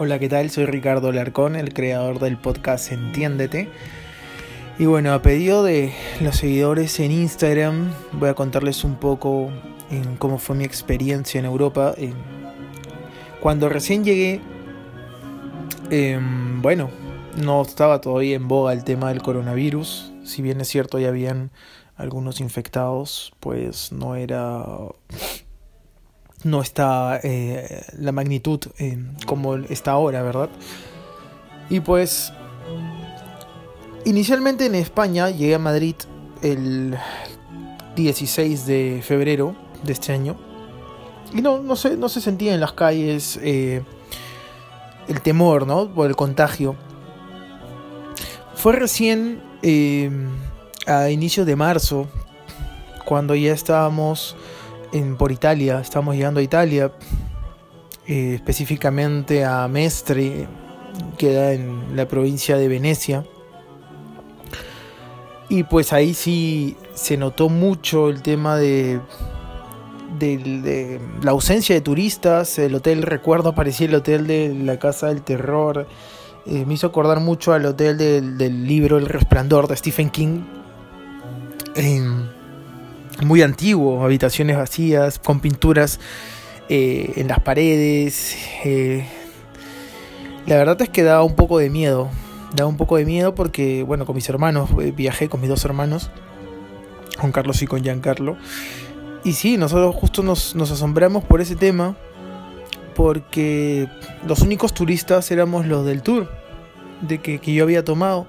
Hola, ¿qué tal? Soy Ricardo Larcón, el creador del podcast Entiéndete. Y bueno, a pedido de los seguidores en Instagram, voy a contarles un poco en cómo fue mi experiencia en Europa. Cuando recién llegué, em, bueno, no estaba todavía en boga el tema del coronavirus. Si bien es cierto, ya habían algunos infectados, pues no era no está eh, la magnitud eh, como está ahora, ¿verdad? Y pues, inicialmente en España llegué a Madrid el 16 de febrero de este año. Y no, no, se, no se sentía en las calles eh, el temor, ¿no? Por el contagio. Fue recién a inicios de marzo, cuando ya estábamos por Italia, estamos llegando a Italia, eh, específicamente a Mestre, queda en la provincia de Venecia. Y pues ahí sí se notó mucho el tema de, la ausencia de turistas. El hotel, recuerdo, parecía el hotel de la Casa del Terror. Eh, me hizo acordar mucho al hotel del, del libro El Resplandor de Stephen King. Em, muy antiguo, habitaciones vacías, con pinturas eh, en las paredes. Eh, la verdad es que daba un poco de miedo, daba un poco de miedo porque, bueno, con mis hermanos, eh, viajé con mis dos hermanos, con Carlos y con Giancarlo. Y sí, nosotros justo nos, nos asombramos por ese tema, porque los únicos turistas éramos los del tour, de que, que yo había tomado.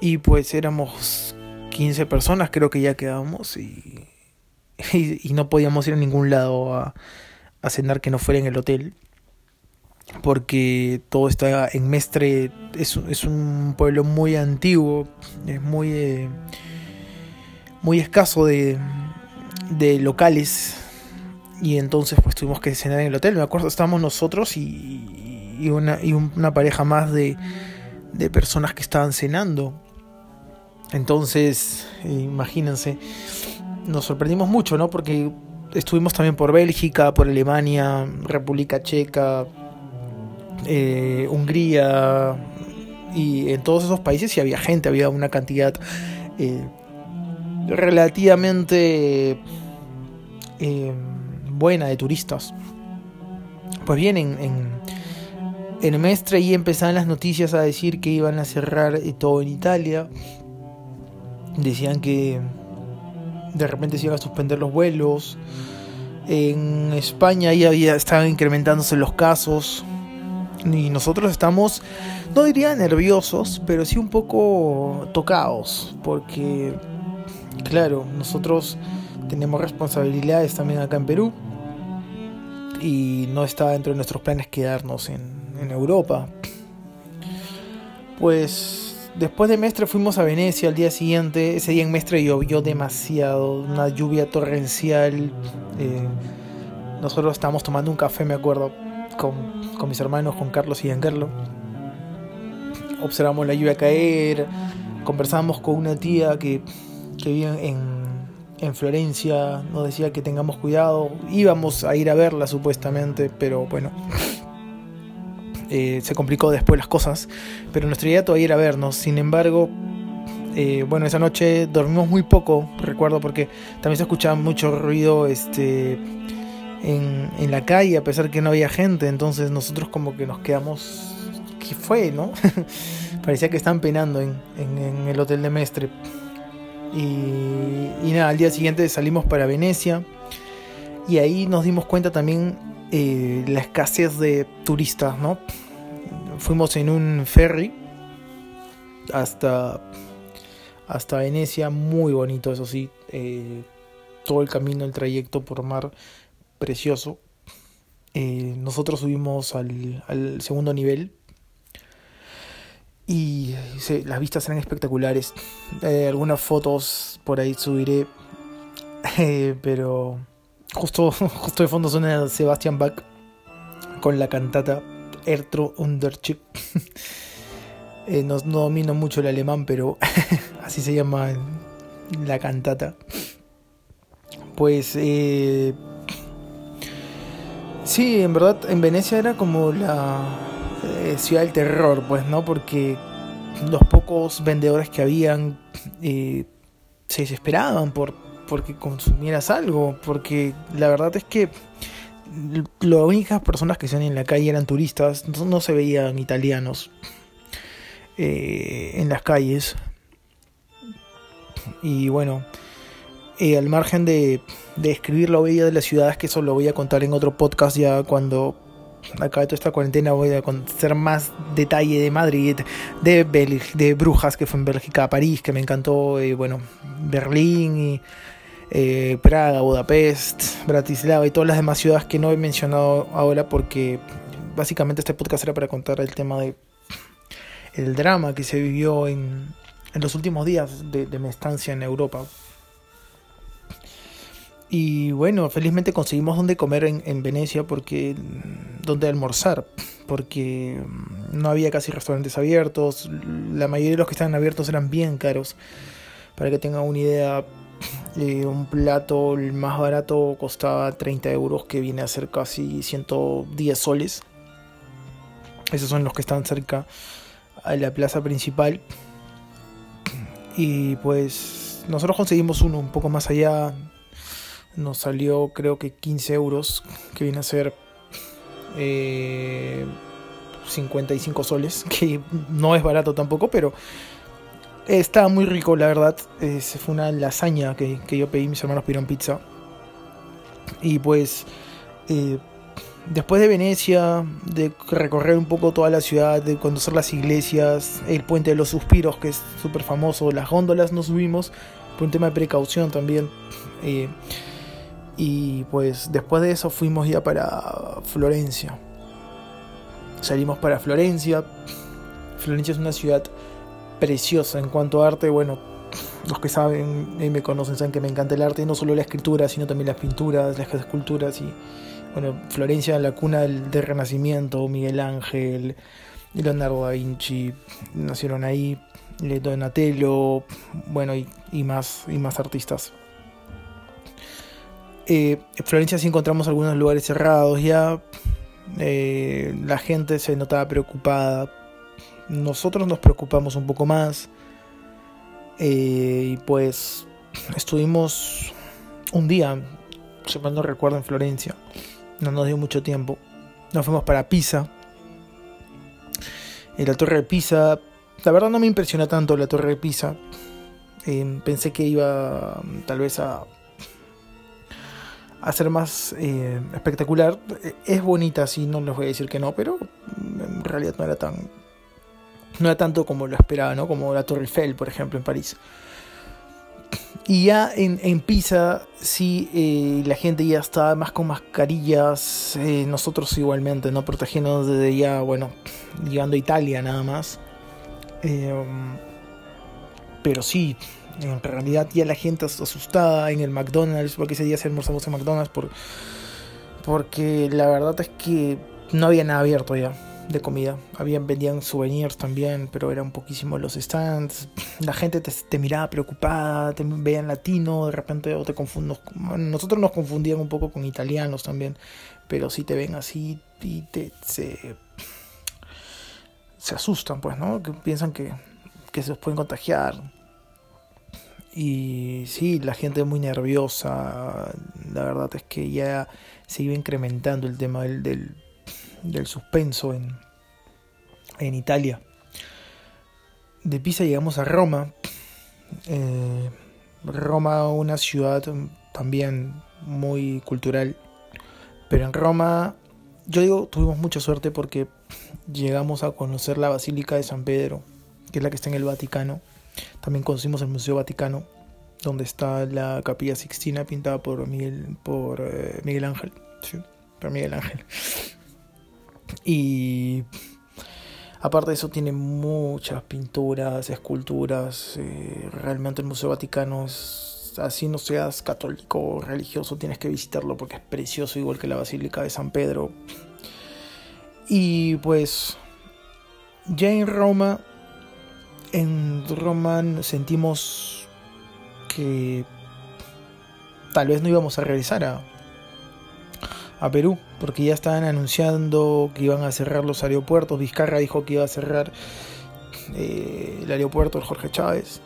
Y pues éramos 15 personas creo que ya quedábamos y, y, no podíamos ir a ningún lado a, a, cenar que no fuera en el hotel porque todo está en Mestre es, es un pueblo muy antiguo es muy eh, muy escaso de, de locales y entonces pues tuvimos que cenar en el hotel. Me acuerdo estábamos nosotros y, y una, y una pareja más de, de personas que estaban cenando entonces, imagínense, nos sorprendimos mucho, ¿no? Porque estuvimos también por Bélgica, por Alemania, República Checa, eh, Hungría, y en todos esos países sí había gente, había una cantidad eh, relativamente eh, buena de turistas. Pues bien, en, en, en Mestre y empezaban las noticias a decir que iban a cerrar todo en Italia, decían que de repente se iban a suspender los vuelos. En España ya había, estaban incrementándose los casos. Y nosotros estamos, no diría nerviosos, pero sí un poco tocados. Porque, claro, nosotros tenemos responsabilidades también acá en Perú. Y no está dentro de nuestros planes quedarnos en, en Europa. Pues Después de Mestre fuimos a Venecia al día siguiente. Ese día en Mestre llovió demasiado, una lluvia torrencial. Eh, nosotros estábamos tomando un café, me acuerdo, con, con mis hermanos, con Carlos y Giancarlo. Observamos la lluvia caer, conversamos con una tía que, que vive en, en Florencia, nos decía que tengamos cuidado. Íbamos a ir a verla supuestamente, pero bueno. Eh, se complicó después las cosas, pero nuestra idea todavía era vernos. Sin embargo, eh, bueno, esa noche dormimos muy poco, recuerdo, porque también se escuchaba mucho ruido este, en, la calle, a pesar que no había gente. Entonces nosotros como que nos quedamos... ¿Qué fue, no? Parecía que estaban penando en, el hotel de Mestre. Y, y nada, al día siguiente salimos para Venecia. Y ahí nos dimos cuenta también eh, la escasez de turistas, ¿no? Fuimos en un ferry hasta, hasta Venecia, muy bonito, eso sí, eh, todo el camino, el trayecto por mar, precioso. Eh, nosotros subimos al, al, segundo nivel y las vistas eran espectaculares. algunas fotos por ahí subiré, pero Justo, justo de fondo suena Sebastian Bach con la cantata Ertro Unterchip. eh, no, no, domino mucho el alemán, pero así se llama la cantata. Pues eh, Sí, en verdad en Venecia era como la eh, ciudad del terror, pues, ¿no? Porque los pocos vendedores que habían eh, se desesperaban por porque consumieras algo, porque la verdad es que las únicas personas que se en la calle eran turistas, no, se veían italianos eh, en las calles. Y bueno, eh, al margen de, de escribir lo bella de las ciudades, que eso lo voy a contar en otro podcast ya cuando acabe toda esta cuarentena, voy a conocer más detalle de Madrid, de, de Brujas, que fue en Bélgica, París, que me encantó, eh, bueno, Berlín y eh, Praga, Budapest, Bratislava y todas las demás ciudades que no he mencionado ahora porque básicamente este podcast era para contar el tema de el drama que se vivió en, en los últimos días de, mi estancia en Europa. Y bueno, felizmente conseguimos donde comer en, en, Venecia porque donde almorzar, porque no había casi restaurantes abiertos, la mayoría de los que estaban abiertos eran bien caros. Para que tengan una idea, eh, un plato el más barato costaba 30 euros, que viene a ser casi 110 soles. Esos son los que están cerca a la plaza principal. Y pues nosotros conseguimos uno un poco más allá. Nos salió creo que 15 euros, que viene a ser 55 eh, soles, que no es barato tampoco, pero estaba muy rico, la verdad. se fue una lasaña que, yo pedí, mis hermanos pidieron pizza. Y pues, eh, después de Venecia, de recorrer un poco toda la ciudad, de conocer las iglesias, el puente de los suspiros, que es súper famoso, las góndolas nos subimos por un tema de precaución también. Eh, y pues después de eso fuimos ya para Florencia. Salimos para Florencia. Florencia es una ciudad preciosa en cuanto a arte. Bueno, los que saben y me conocen saben que me encanta el arte, no solo la escritura, sino también las pinturas, las esculturas. Y bueno, Florencia, la cuna del, Renacimiento, Miguel Ángel, Leonardo da Vinci nacieron ahí, Donatello, bueno, y, más, y más artistas. Eh, en Florencia sí encontramos algunos lugares cerrados ya. Eh, la gente se notaba preocupada nosotros nos preocupamos un poco más. Eh, y pues estuvimos un día, si mal no recuerdo, en Florencia. No nos dio mucho tiempo. Nos fuimos para Pisa. En la torre de Pisa, la verdad no me impresiona tanto la torre de Pisa. Eh, pensé que iba tal vez a, a ser más eh, espectacular. Es bonita, sí, no les voy a decir que no, pero en realidad no era tan, no era tanto como lo esperaba, ¿no? Como la Torre Eiffel, por ejemplo, en París. Y ya en, en Pisa, sí, eh, la gente ya estaba más con mascarillas, eh, nosotros igualmente, ¿no? Protegiéndonos desde ya, bueno, llegando a Italia nada más. Eh, pero sí, en realidad ya la gente está asustada en el McDonald's, porque ese día se almorzamos en McDonald's, por, porque la verdad es que no había nada abierto ya de comida. Habían, vendían souvenirs también, pero eran poquísimos los stands. La gente te, miraba preocupada, te veían latino, de repente o te confunden. Nosotros nos confundían un poco con italianos también, pero si te ven así y te se, se asustan, pues, ¿no? Que piensan que, que se los pueden contagiar. Y sí, la gente muy nerviosa. La verdad es que ya se iba incrementando el tema del suspenso en, en Italia. De Pisa llegamos a Roma. Eh, Roma, una ciudad también muy cultural. Pero en Roma, yo digo, tuvimos mucha suerte porque llegamos a conocer la Basílica de San Pedro, que es la que está en el Vaticano. También conocimos el Museo Vaticano, donde está la Capilla Sixtina pintada por Miguel, por, eh, Miguel Ángel. Sí, por Miguel Ángel. Y aparte de eso tiene muchas pinturas, esculturas. Eh, realmente el Museo Vaticano es, así no seas católico o religioso, tienes que visitarlo porque es precioso, igual que la Basílica de San Pedro. Y pues ya en Roma, en Roma sentimos que tal vez no íbamos a regresar a, a Perú, porque ya estaban anunciando que iban a cerrar los aeropuertos. Vizcarra dijo que iba a cerrar eh, el aeropuerto de Jorge Chávez.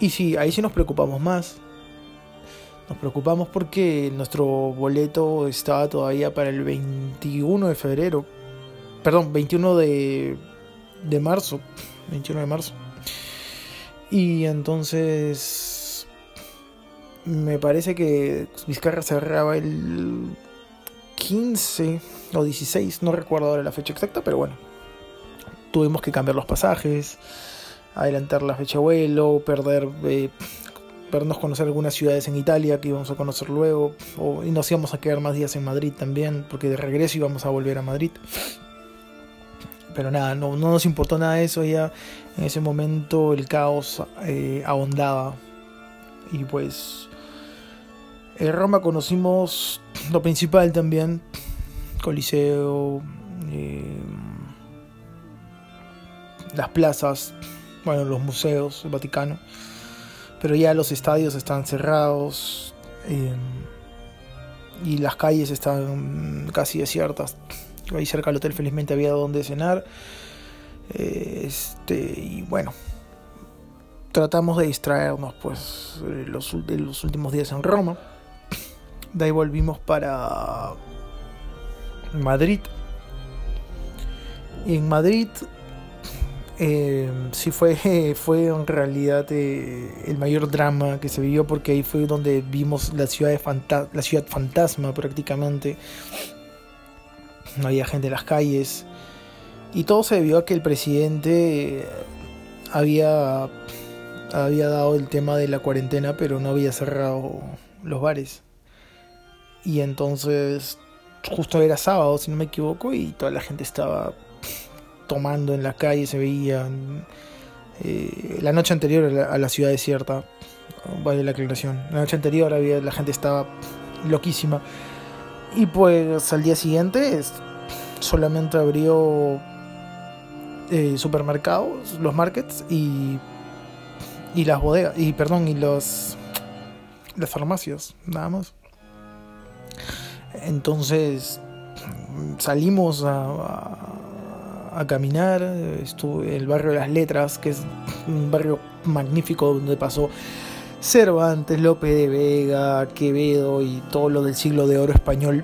Y sí, ahí sí nos preocupamos más. Nos preocupamos porque nuestro boleto estaba todavía para el 21 de febrero. Perdón, 21 de, de marzo. 21 de marzo. Y entonces me parece que Vizcarra cerraba el 15 o 16, no recuerdo ahora la fecha exacta, pero bueno. Tuvimos que cambiar los pasajes, adelantar la fecha de vuelo, perder, eh, perdernos conocer algunas ciudades en Italia que íbamos a conocer luego, y nos íbamos a quedar más días en Madrid también, porque de regreso íbamos a volver a Madrid. Pero nada, no, no nos importó nada de eso, ya en ese momento el caos eh, ahondaba. Y pues en Roma conocimos lo principal también, Coliseo, eh, las plazas, bueno, los museos, el Vaticano, pero ya los estadios están cerrados eh, y las calles están casi desiertas. Ahí cerca del hotel felizmente había donde cenar. Este, y bueno, tratamos de distraernos pues los, los últimos días en Roma. De ahí volvimos para Madrid. Y en Madrid eh, sí fue, fue en realidad eh, el mayor drama que se vivió porque ahí fue donde vimos la ciudad, de la ciudad fantasma prácticamente. No había gente en las calles. Y todo se debió a que el presidente había, había dado el tema de la cuarentena, pero no había cerrado los bares. Y entonces, justo era sábado, si no me equivoco, y toda la gente estaba tomando en la calle, se veía. Eh, la noche anterior a la, ciudad desierta, vale la aclaración. La noche anterior había, la gente estaba loquísima. Y pues al día siguiente solamente abrió eh, supermercados, los markets y, y las bodegas, y perdón, y los las farmacias, nada más. Entonces salimos a, a, caminar, estuve el barrio de las letras, que es un barrio magnífico donde pasó Cervantes, Lope de Vega, Quevedo y todo lo del siglo de oro español,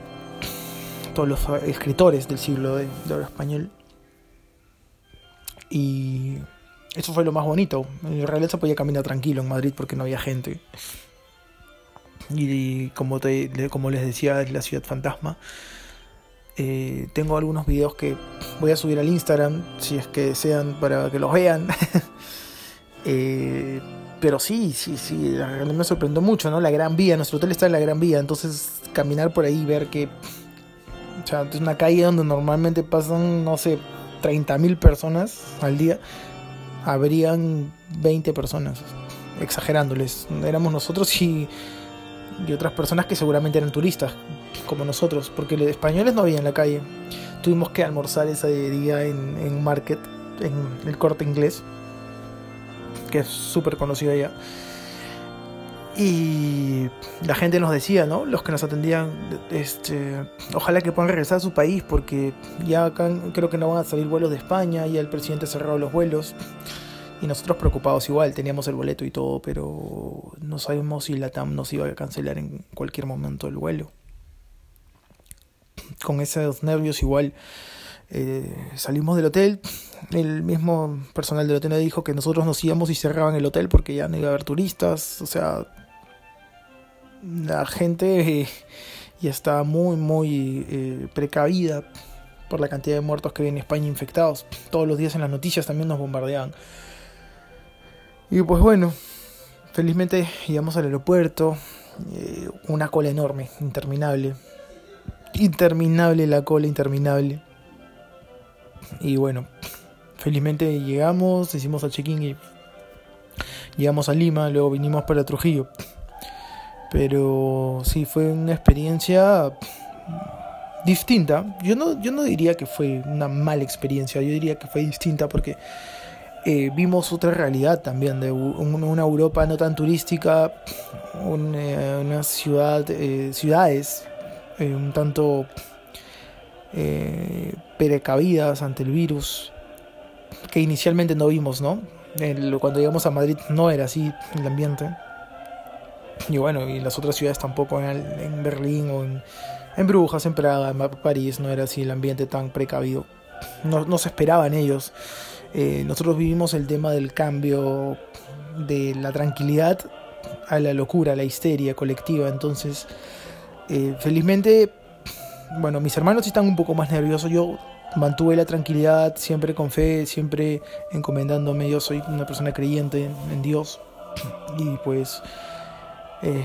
todos los escritores del siglo de, oro español. Y eso fue lo más bonito. En realidad se podía caminar tranquilo en Madrid porque no había gente. Y, como, te, como les decía, es la ciudad fantasma. Eh, tengo algunos videos que voy a subir al Instagram, si es que desean, para que los vean. eh, pero sí, sí, sí, me sorprendió mucho, ¿no? La Gran Vía, nuestro hotel está en la Gran Vía, entonces caminar por ahí y ver que... O sea, es una calle donde normalmente pasan, no sé, 30.000 personas al día, habrían 20 personas, exagerándoles. Éramos nosotros y, y otras personas que seguramente eran turistas, como nosotros, porque españoles no había en la calle. Tuvimos que almorzar ese día en, en Market, en el corte inglés que es súper conocido allá. Y la gente nos decía, ¿no? Los que nos atendían, este, ojalá que puedan regresar a su país porque ya acá creo que no van a salir vuelos de España, y el presidente cerrado los vuelos. Y nosotros preocupados igual, teníamos el boleto y todo, pero no sabemos si la TAM nos iba a cancelar en cualquier momento el vuelo. Con esos nervios igual eh, salimos del hotel, el mismo personal del hotel dijo que nosotros nos íbamos y cerraban el hotel porque ya no iba a haber turistas, o sea, la gente eh, ya estaba muy, muy eh, precavida por la cantidad de muertos que hay en España infectados. Todos los días en las noticias también nos bombardeaban. Y pues bueno, felizmente llegamos al aeropuerto, una cola enorme, interminable. Interminable la cola, interminable. Y bueno, felizmente llegamos, hicimos el check-in y llegamos a Lima, luego vinimos para Trujillo. Pero sí, fue una experiencia distinta. Yo no, yo no diría que fue una mala experiencia, yo diría que fue distinta porque eh, vimos otra realidad también de una Europa no tan turística, una, ciudad, eh, ciudades eh, un tanto eh, precavidas ante el virus, que inicialmente no vimos, ¿no? cuando llegamos a Madrid no era así el ambiente. Y bueno, y en las otras ciudades tampoco, en, Berlín o en, Brujas, en Praga, en París, no era así el ambiente tan precavido. No se esperaban ellos. Eh, nosotros vivimos el tema del cambio de la tranquilidad a la locura, a la histeria colectiva. Entonces, eh, felizmente, bueno, mis hermanos están un poco más nerviosos. Yo mantuve la tranquilidad, siempre con fe, siempre encomendándome. Yo soy una persona creyente en, Dios. Y pues eh,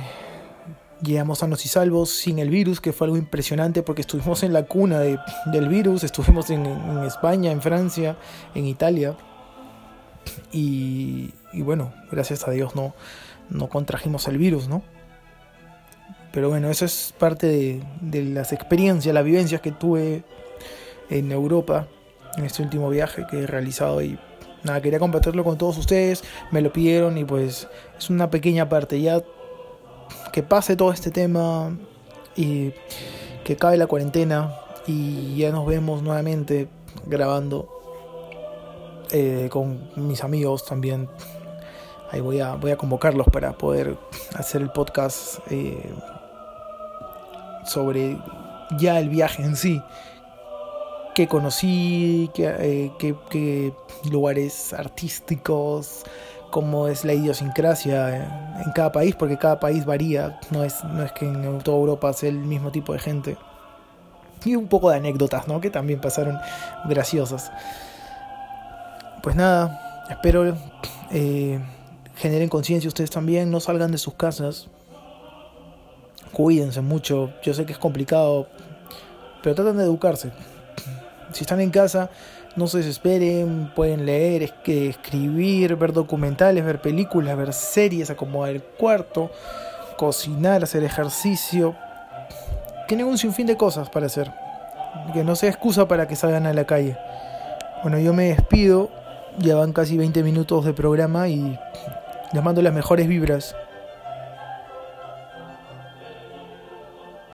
llegamos sanos y salvos sin el virus, que fue algo impresionante porque estuvimos en la cuna del virus, estuvimos en, España, en Francia, en Italia. Y, bueno, gracias a Dios no, no contrajimos el virus, ¿no? Pero bueno, eso es parte de, de las experiencias, las vivencias que tuve en Europa en este último viaje que he realizado y nada, quería compartirlo con todos ustedes, me lo pidieron y pues es una pequeña parte ya que pase todo este tema y que acabe la cuarentena y ya nos vemos nuevamente grabando eh, con mis amigos también. Ahí voy a, voy a convocarlos para poder hacer el podcast eh, sobre ya el viaje en sí. Que conocí, qué, eh, lugares artísticos, cómo es la idiosincrasia en cada país, porque cada país varía, no es, no es que en toda Europa sea el mismo tipo de gente. Y un poco de anécdotas, ¿no? Que también pasaron graciosas. Pues nada, espero eh, generen conciencia ustedes también, no salgan de sus casas, cuídense mucho, yo sé que es complicado, pero traten de educarse si están en casa, no se desesperen, pueden leer, escribir, ver documentales, ver películas, ver series, acomodar el cuarto, cocinar, hacer ejercicio. Tienen un sinfín de cosas para hacer. Que no sea excusa para que salgan a la calle. Bueno, yo me despido. Ya van casi 20 minutos de programa y les mando las mejores vibras.